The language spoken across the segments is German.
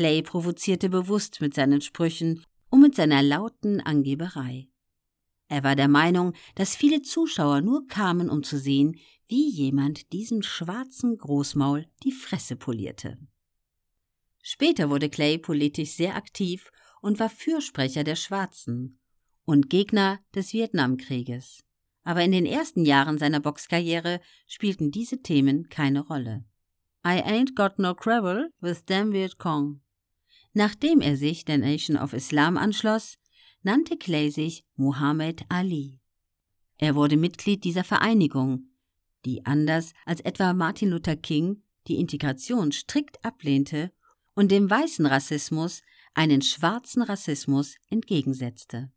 Clay provozierte bewusst mit seinen Sprüchen und mit seiner lauten Angeberei. Er war der Meinung, dass viele Zuschauer nur kamen, um zu sehen, wie jemand diesem schwarzen Großmaul die Fresse polierte. Später wurde Clay politisch sehr aktiv und war Fürsprecher der Schwarzen und Gegner des Vietnamkrieges. Aber in den ersten Jahren seiner Boxkarriere spielten diese Themen keine Rolle. I ain't got no quarrel with them Viet Cong. Nachdem er sich der Nation of Islam anschloss, nannte Clay sich Muhammad Ali. Er wurde Mitglied dieser Vereinigung, die anders als etwa Martin Luther King die Integration strikt ablehnte und dem weißen Rassismus einen schwarzen Rassismus entgegensetzte.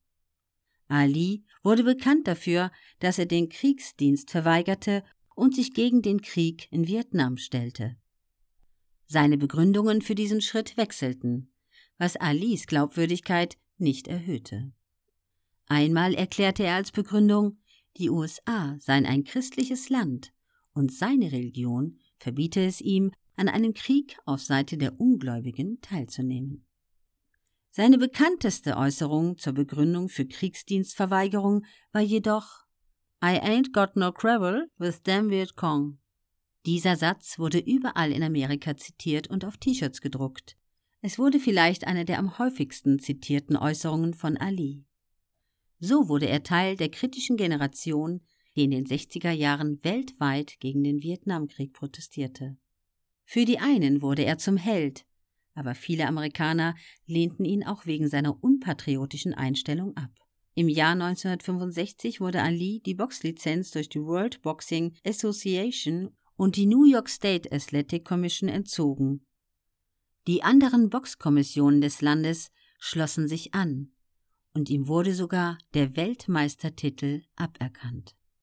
Ali wurde bekannt dafür, dass er den Kriegsdienst verweigerte und sich gegen den Krieg in Vietnam stellte. Seine Begründungen für diesen Schritt wechselten, was Alis Glaubwürdigkeit nicht erhöhte. Einmal erklärte er als Begründung, die USA seien ein christliches Land und seine Religion verbiete es ihm, an einem Krieg auf Seite der Ungläubigen teilzunehmen. Seine bekannteste Äußerung zur Begründung für Kriegsdienstverweigerung war jedoch I ain't got no quarrel with them Viet Cong. Dieser Satz wurde überall in Amerika zitiert und auf T-Shirts gedruckt. Es wurde vielleicht eine der am häufigsten zitierten Äußerungen von Ali. So wurde er Teil der kritischen Generation, die in den 60er Jahren weltweit gegen den Vietnamkrieg protestierte. Für die einen wurde er zum Held, aber viele Amerikaner lehnten ihn auch wegen seiner unpatriotischen Einstellung ab. Im Jahr 1965 wurde Ali die Boxlizenz durch die World Boxing Association und die New York State Athletic Commission entzogen. Die anderen Boxkommissionen des Landes schlossen sich an, und ihm wurde sogar der Weltmeistertitel aberkannt.